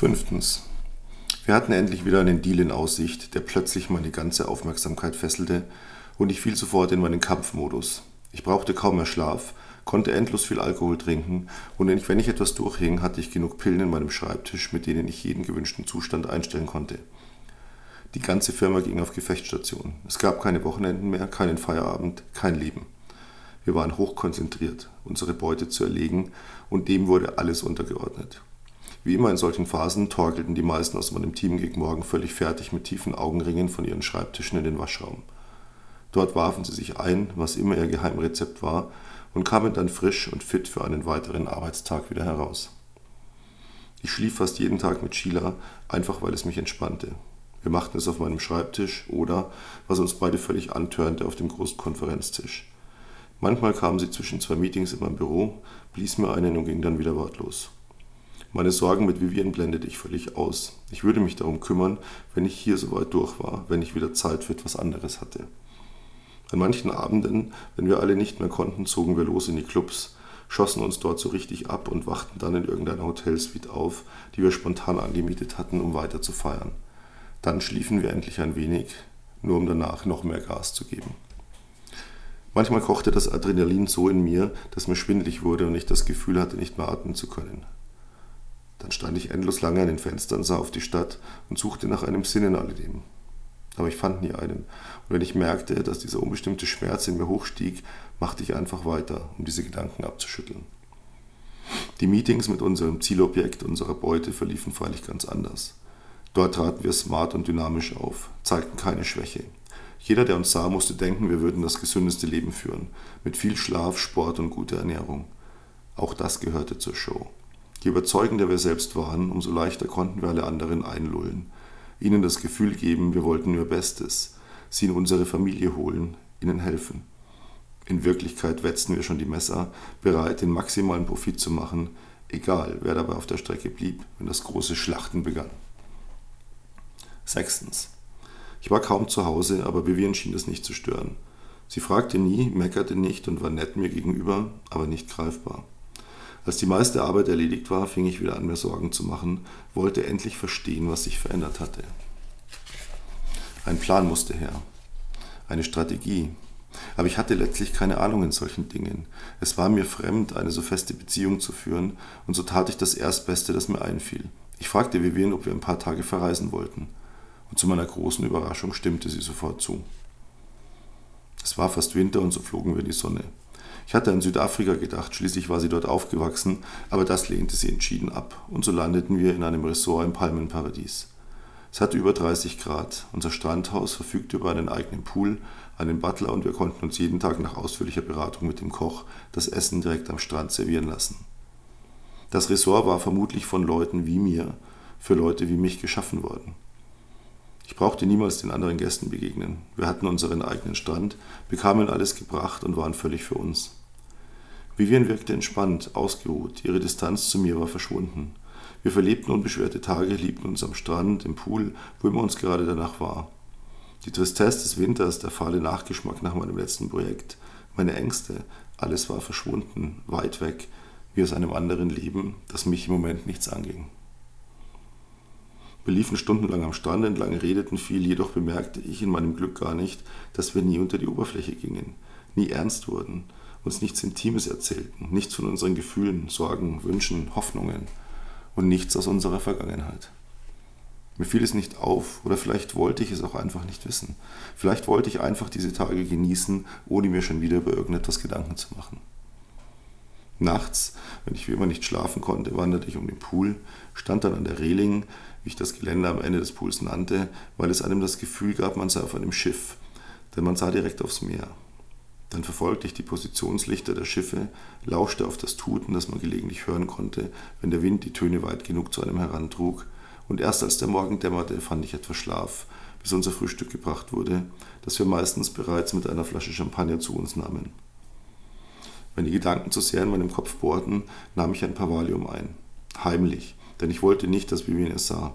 Fünftens. Wir hatten endlich wieder einen Deal in Aussicht, der plötzlich meine ganze Aufmerksamkeit fesselte und ich fiel sofort in meinen Kampfmodus. Ich brauchte kaum mehr Schlaf, konnte endlos viel Alkohol trinken und wenn ich etwas durchhing, hatte ich genug Pillen in meinem Schreibtisch, mit denen ich jeden gewünschten Zustand einstellen konnte. Die ganze Firma ging auf Gefechtsstation. Es gab keine Wochenenden mehr, keinen Feierabend, kein Leben. Wir waren hochkonzentriert, unsere Beute zu erlegen, und dem wurde alles untergeordnet. Wie immer in solchen Phasen torkelten die meisten aus meinem Team gegen Morgen völlig fertig mit tiefen Augenringen von ihren Schreibtischen in den Waschraum. Dort warfen sie sich ein, was immer ihr Geheimrezept war, und kamen dann frisch und fit für einen weiteren Arbeitstag wieder heraus. Ich schlief fast jeden Tag mit Sheila, einfach weil es mich entspannte. Wir machten es auf meinem Schreibtisch oder, was uns beide völlig antörnte, auf dem großen Konferenztisch. Manchmal kam sie zwischen zwei Meetings in meinem Büro, blies mir einen und ging dann wieder wortlos. Meine Sorgen mit Vivian blendete ich völlig aus. Ich würde mich darum kümmern, wenn ich hier soweit durch war, wenn ich wieder Zeit für etwas anderes hatte. An manchen Abenden, wenn wir alle nicht mehr konnten, zogen wir los in die Clubs, schossen uns dort so richtig ab und wachten dann in irgendeiner Hotelsuite auf, die wir spontan angemietet hatten, um weiter zu feiern. Dann schliefen wir endlich ein wenig, nur um danach noch mehr Gas zu geben. Manchmal kochte das Adrenalin so in mir, dass mir schwindlig wurde und ich das Gefühl hatte, nicht mehr atmen zu können. Dann stand ich endlos lange an den Fenstern, sah auf die Stadt und suchte nach einem Sinn in alledem. Aber ich fand nie einen. Und wenn ich merkte, dass dieser unbestimmte Schmerz in mir hochstieg, machte ich einfach weiter, um diese Gedanken abzuschütteln. Die Meetings mit unserem Zielobjekt, unserer Beute verliefen freilich ganz anders. Dort traten wir smart und dynamisch auf, zeigten keine Schwäche. Jeder, der uns sah, musste denken, wir würden das gesündeste Leben führen, mit viel Schlaf, Sport und guter Ernährung. Auch das gehörte zur Show. Je überzeugender wir selbst waren, umso leichter konnten wir alle anderen einlullen, ihnen das Gefühl geben, wir wollten nur Bestes, sie in unsere Familie holen, ihnen helfen. In Wirklichkeit wetzten wir schon die Messer, bereit, den maximalen Profit zu machen, egal wer dabei auf der Strecke blieb, wenn das große Schlachten begann. Sechstens. Ich war kaum zu Hause, aber Vivian schien es nicht zu stören. Sie fragte nie, meckerte nicht und war nett mir gegenüber, aber nicht greifbar. Als die meiste Arbeit erledigt war, fing ich wieder an, mir Sorgen zu machen, wollte endlich verstehen, was sich verändert hatte. Ein Plan musste her, eine Strategie. Aber ich hatte letztlich keine Ahnung in solchen Dingen. Es war mir fremd, eine so feste Beziehung zu führen, und so tat ich das Erstbeste, das mir einfiel. Ich fragte Vivian, ob wir ein paar Tage verreisen wollten. Und zu meiner großen Überraschung stimmte sie sofort zu. Es war fast Winter und so flogen wir in die Sonne. Ich hatte an Südafrika gedacht, schließlich war sie dort aufgewachsen, aber das lehnte sie entschieden ab und so landeten wir in einem Ressort im Palmenparadies. Es hatte über 30 Grad, unser Strandhaus verfügte über einen eigenen Pool, einen Butler und wir konnten uns jeden Tag nach ausführlicher Beratung mit dem Koch das Essen direkt am Strand servieren lassen. Das Ressort war vermutlich von Leuten wie mir, für Leute wie mich geschaffen worden. Ich brauchte niemals den anderen Gästen begegnen. Wir hatten unseren eigenen Strand, bekamen alles gebracht und waren völlig für uns. Vivian wirkte entspannt, ausgeruht, ihre Distanz zu mir war verschwunden. Wir verlebten unbeschwerte Tage, liebten uns am Strand, im Pool, wo immer uns gerade danach war. Die Tristesse des Winters, der fahle Nachgeschmack nach meinem letzten Projekt, meine Ängste, alles war verschwunden, weit weg, wie aus einem anderen Leben, das mich im Moment nichts anging. Wir liefen stundenlang am Strand entlang, redeten viel, jedoch bemerkte ich in meinem Glück gar nicht, dass wir nie unter die Oberfläche gingen, nie ernst wurden, uns nichts Intimes erzählten, nichts von unseren Gefühlen, Sorgen, Wünschen, Hoffnungen und nichts aus unserer Vergangenheit. Mir fiel es nicht auf, oder vielleicht wollte ich es auch einfach nicht wissen. Vielleicht wollte ich einfach diese Tage genießen, ohne mir schon wieder über irgendetwas Gedanken zu machen. Nachts, wenn ich wie immer nicht schlafen konnte, wanderte ich um den Pool, stand dann an der Reling, wie ich das Gelände am Ende des Pools nannte, weil es einem das Gefühl gab, man sei auf einem Schiff, denn man sah direkt aufs Meer. Dann verfolgte ich die Positionslichter der Schiffe, lauschte auf das Tuten, das man gelegentlich hören konnte, wenn der Wind die Töne weit genug zu einem herantrug, und erst als der Morgen dämmerte, fand ich etwas Schlaf, bis unser Frühstück gebracht wurde, das wir meistens bereits mit einer Flasche Champagner zu uns nahmen. Wenn die Gedanken zu sehr in meinem Kopf bohrten, nahm ich ein paar Valium ein. Heimlich, denn ich wollte nicht, dass Vivian es sah.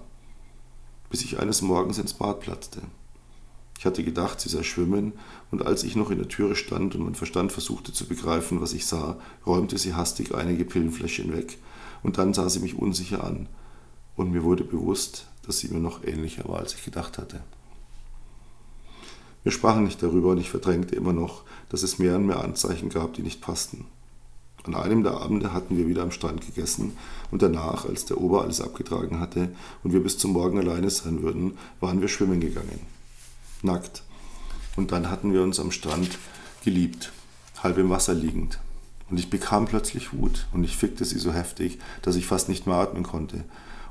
Bis ich eines Morgens ins Bad platzte. Ich hatte gedacht, sie sei schwimmen, und als ich noch in der Türe stand und mein Verstand versuchte zu begreifen, was ich sah, räumte sie hastig einige Pillenfläschchen weg, und dann sah sie mich unsicher an. und mir wurde bewusst, dass sie mir noch ähnlicher war, als ich gedacht hatte. Wir sprachen nicht darüber und ich verdrängte immer noch, dass es mehr und mehr Anzeichen gab, die nicht passten. An einem der Abende hatten wir wieder am Strand gegessen und danach, als der Ober alles abgetragen hatte und wir bis zum Morgen alleine sein würden, waren wir schwimmen gegangen. Nackt. Und dann hatten wir uns am Strand geliebt, halb im Wasser liegend. Und ich bekam plötzlich Wut und ich fickte sie so heftig, dass ich fast nicht mehr atmen konnte.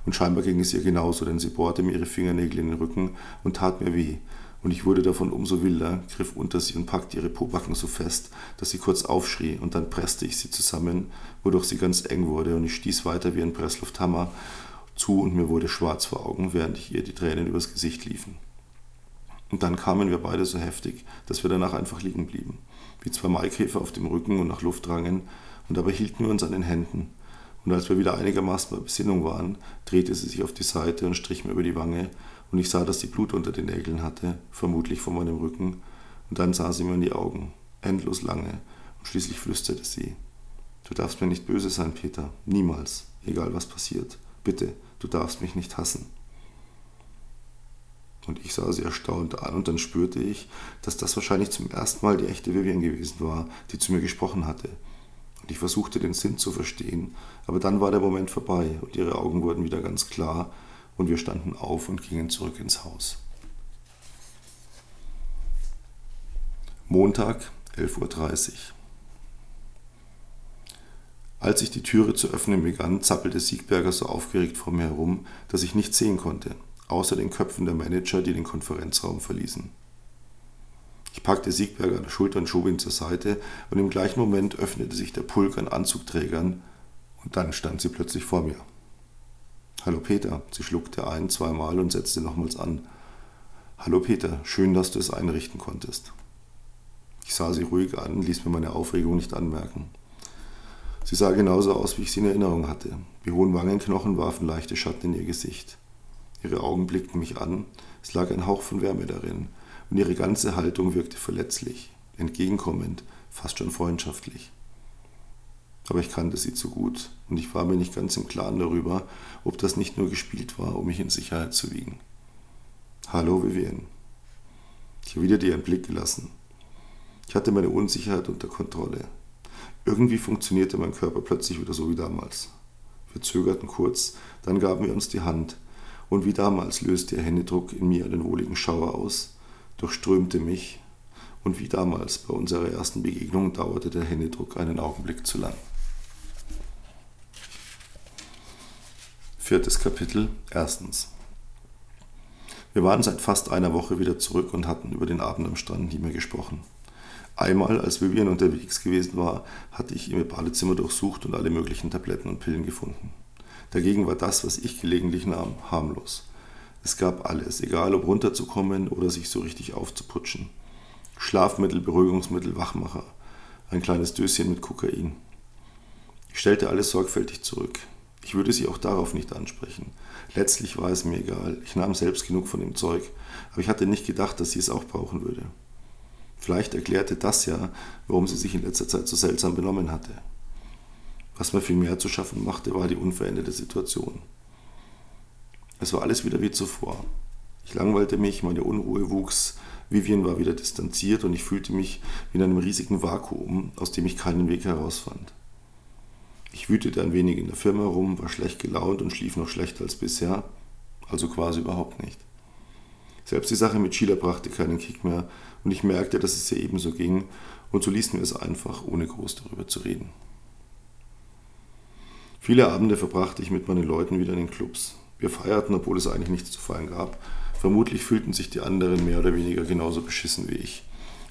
Und scheinbar ging es ihr genauso, denn sie bohrte mir ihre Fingernägel in den Rücken und tat mir weh und ich wurde davon umso wilder, griff unter sie und packte ihre Pobacken so fest, dass sie kurz aufschrie, und dann presste ich sie zusammen, wodurch sie ganz eng wurde, und ich stieß weiter wie ein Presslufthammer zu, und mir wurde schwarz vor Augen, während ich ihr die Tränen übers Gesicht liefen. Und dann kamen wir beide so heftig, dass wir danach einfach liegen blieben, wie zwei Maikäfer auf dem Rücken und nach Luft drangen, und dabei hielten wir uns an den Händen. Und als wir wieder einigermaßen bei Besinnung waren, drehte sie sich auf die Seite und strich mir über die Wange, und ich sah, dass sie Blut unter den Nägeln hatte, vermutlich von meinem Rücken, und dann sah sie mir in die Augen, endlos lange, und schließlich flüsterte sie, Du darfst mir nicht böse sein, Peter, niemals, egal was passiert. Bitte, du darfst mich nicht hassen. Und ich sah sie erstaunt an und dann spürte ich, dass das wahrscheinlich zum ersten Mal die echte Vivian gewesen war, die zu mir gesprochen hatte. Und ich versuchte den Sinn zu verstehen, aber dann war der Moment vorbei und ihre Augen wurden wieder ganz klar und wir standen auf und gingen zurück ins Haus. Montag, 11.30 Uhr. Als ich die Türe zu öffnen begann, zappelte Siegberger so aufgeregt vor mir herum, dass ich nichts sehen konnte, außer den Köpfen der Manager, die den Konferenzraum verließen. Ich packte Siegberger an der Schulter und schob ihn zur Seite, und im gleichen Moment öffnete sich der Pulk an Anzugträgern, und dann stand sie plötzlich vor mir. Hallo Peter. Sie schluckte ein, zweimal und setzte nochmals an. Hallo Peter, schön, dass du es einrichten konntest. Ich sah sie ruhig an, ließ mir meine Aufregung nicht anmerken. Sie sah genauso aus, wie ich sie in Erinnerung hatte. Die hohen Wangenknochen warfen leichte Schatten in ihr Gesicht. Ihre Augen blickten mich an, es lag ein Hauch von Wärme darin, und ihre ganze Haltung wirkte verletzlich, entgegenkommend, fast schon freundschaftlich. Aber ich kannte sie zu gut und ich war mir nicht ganz im Klaren darüber, ob das nicht nur gespielt war, um mich in Sicherheit zu wiegen. Hallo Vivienne. Ich erwiderte ihren Blick gelassen. Ich hatte meine Unsicherheit unter Kontrolle. Irgendwie funktionierte mein Körper plötzlich wieder so wie damals. Wir zögerten kurz, dann gaben wir uns die Hand, und wie damals löste ihr Händedruck in mir einen wohligen Schauer aus, durchströmte mich, und wie damals bei unserer ersten Begegnung dauerte der Händedruck einen Augenblick zu lang. Viertes Kapitel. Erstens. Wir waren seit fast einer Woche wieder zurück und hatten über den Abend am Strand nie mehr gesprochen. Einmal, als Vivian unterwegs gewesen war, hatte ich ihr Badezimmer durchsucht und alle möglichen Tabletten und Pillen gefunden. Dagegen war das, was ich gelegentlich nahm, harmlos. Es gab alles, egal ob runterzukommen oder sich so richtig aufzuputschen. Schlafmittel, Beruhigungsmittel, Wachmacher, ein kleines Döschen mit Kokain. Ich stellte alles sorgfältig zurück. Ich würde sie auch darauf nicht ansprechen. Letztlich war es mir egal. Ich nahm selbst genug von dem Zeug, aber ich hatte nicht gedacht, dass sie es auch brauchen würde. Vielleicht erklärte das ja, warum sie sich in letzter Zeit so seltsam benommen hatte. Was mir viel mehr zu schaffen machte, war die unveränderte Situation. Es war alles wieder wie zuvor. Ich langweilte mich, meine Unruhe wuchs, Vivian war wieder distanziert und ich fühlte mich wie in einem riesigen Vakuum, aus dem ich keinen Weg herausfand. Ich wütete ein wenig in der Firma rum, war schlecht gelaunt und schlief noch schlechter als bisher, also quasi überhaupt nicht. Selbst die Sache mit Sheila brachte keinen Kick mehr und ich merkte, dass es ihr ebenso ging und so ließen wir es einfach, ohne groß darüber zu reden. Viele Abende verbrachte ich mit meinen Leuten wieder in den Clubs. Wir feierten, obwohl es eigentlich nichts zu feiern gab. Vermutlich fühlten sich die anderen mehr oder weniger genauso beschissen wie ich.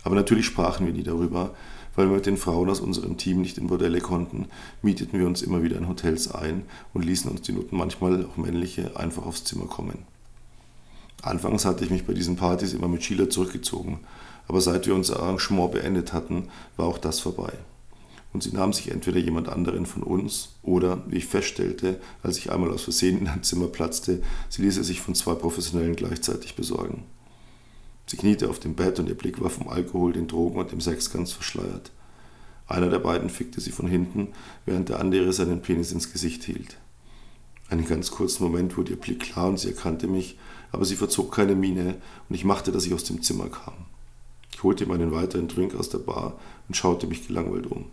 Aber natürlich sprachen wir nie darüber, weil wir mit den Frauen aus unserem Team nicht in Bordelle konnten, mieteten wir uns immer wieder in Hotels ein und ließen uns die Nutten manchmal, auch männliche, einfach aufs Zimmer kommen. Anfangs hatte ich mich bei diesen Partys immer mit Sheila zurückgezogen, aber seit wir unser Arrangement beendet hatten, war auch das vorbei. Und sie nahm sich entweder jemand anderen von uns oder, wie ich feststellte, als ich einmal aus Versehen in ein Zimmer platzte, sie ließ es sich von zwei Professionellen gleichzeitig besorgen. Sie kniete auf dem Bett und ihr Blick war vom Alkohol, den Drogen und dem Sex ganz verschleiert. Einer der beiden fickte sie von hinten, während der andere seinen Penis ins Gesicht hielt. Einen ganz kurzen Moment wurde ihr Blick klar und sie erkannte mich, aber sie verzog keine Miene und ich machte, dass ich aus dem Zimmer kam. Ich holte ihm einen weiteren Drink aus der Bar und schaute mich gelangweilt um.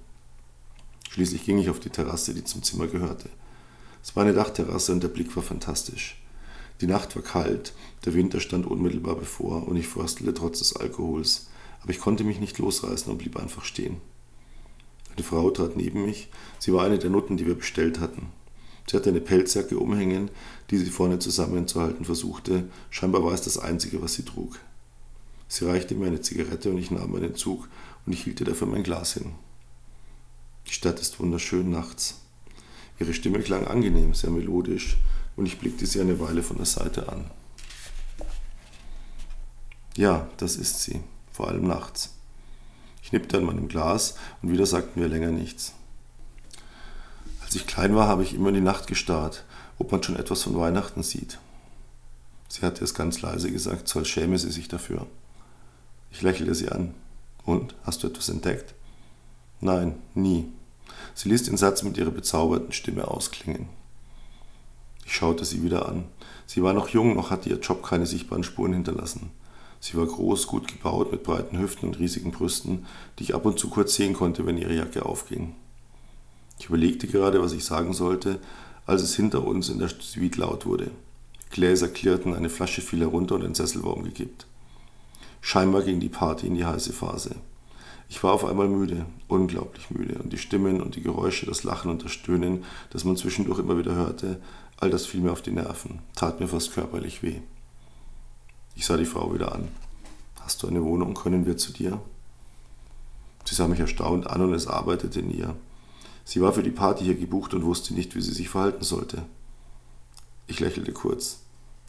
Schließlich ging ich auf die Terrasse, die zum Zimmer gehörte. Es war eine Dachterrasse und der Blick war fantastisch. Die Nacht war kalt, der Winter stand unmittelbar bevor und ich fröstelte trotz des Alkohols, aber ich konnte mich nicht losreißen und blieb einfach stehen. Eine Frau trat neben mich, sie war eine der Nutten, die wir bestellt hatten. Sie hatte eine Pelzjacke umhängen, die sie vorne zusammenzuhalten versuchte, scheinbar war es das Einzige, was sie trug. Sie reichte mir eine Zigarette und ich nahm einen Zug und ich hielt ihr dafür mein Glas hin. Die Stadt ist wunderschön nachts. Ihre Stimme klang angenehm, sehr melodisch, und ich blickte sie eine Weile von der Seite an. Ja, das ist sie, vor allem nachts. Ich nippte an meinem Glas und wieder sagten wir länger nichts. Als ich klein war, habe ich immer in die Nacht gestarrt, ob man schon etwas von Weihnachten sieht. Sie hatte es ganz leise gesagt, so als schäme sie sich dafür. Ich lächelte sie an. Und, hast du etwas entdeckt? Nein, nie. Sie ließ den Satz mit ihrer bezauberten Stimme ausklingen. Ich schaute sie wieder an. Sie war noch jung, noch hatte ihr Job keine sichtbaren Spuren hinterlassen. Sie war groß, gut gebaut, mit breiten Hüften und riesigen Brüsten, die ich ab und zu kurz sehen konnte, wenn ihre Jacke aufging. Ich überlegte gerade, was ich sagen sollte, als es hinter uns in der Suite laut wurde. Gläser klirrten, eine Flasche fiel herunter und ein Sessel war umgekippt. Scheinbar ging die Party in die heiße Phase. Ich war auf einmal müde, unglaublich müde, und die Stimmen und die Geräusche, das Lachen und das Stöhnen, das man zwischendurch immer wieder hörte, all das fiel mir auf die Nerven, tat mir fast körperlich weh. Ich sah die Frau wieder an. Hast du eine Wohnung? Können wir zu dir? Sie sah mich erstaunt an und es arbeitete in ihr. Sie war für die Party hier gebucht und wusste nicht, wie sie sich verhalten sollte. Ich lächelte kurz.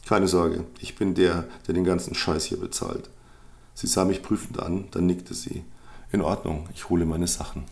Keine Sorge, ich bin der, der den ganzen Scheiß hier bezahlt. Sie sah mich prüfend an, dann nickte sie. In Ordnung, ich hole meine Sachen.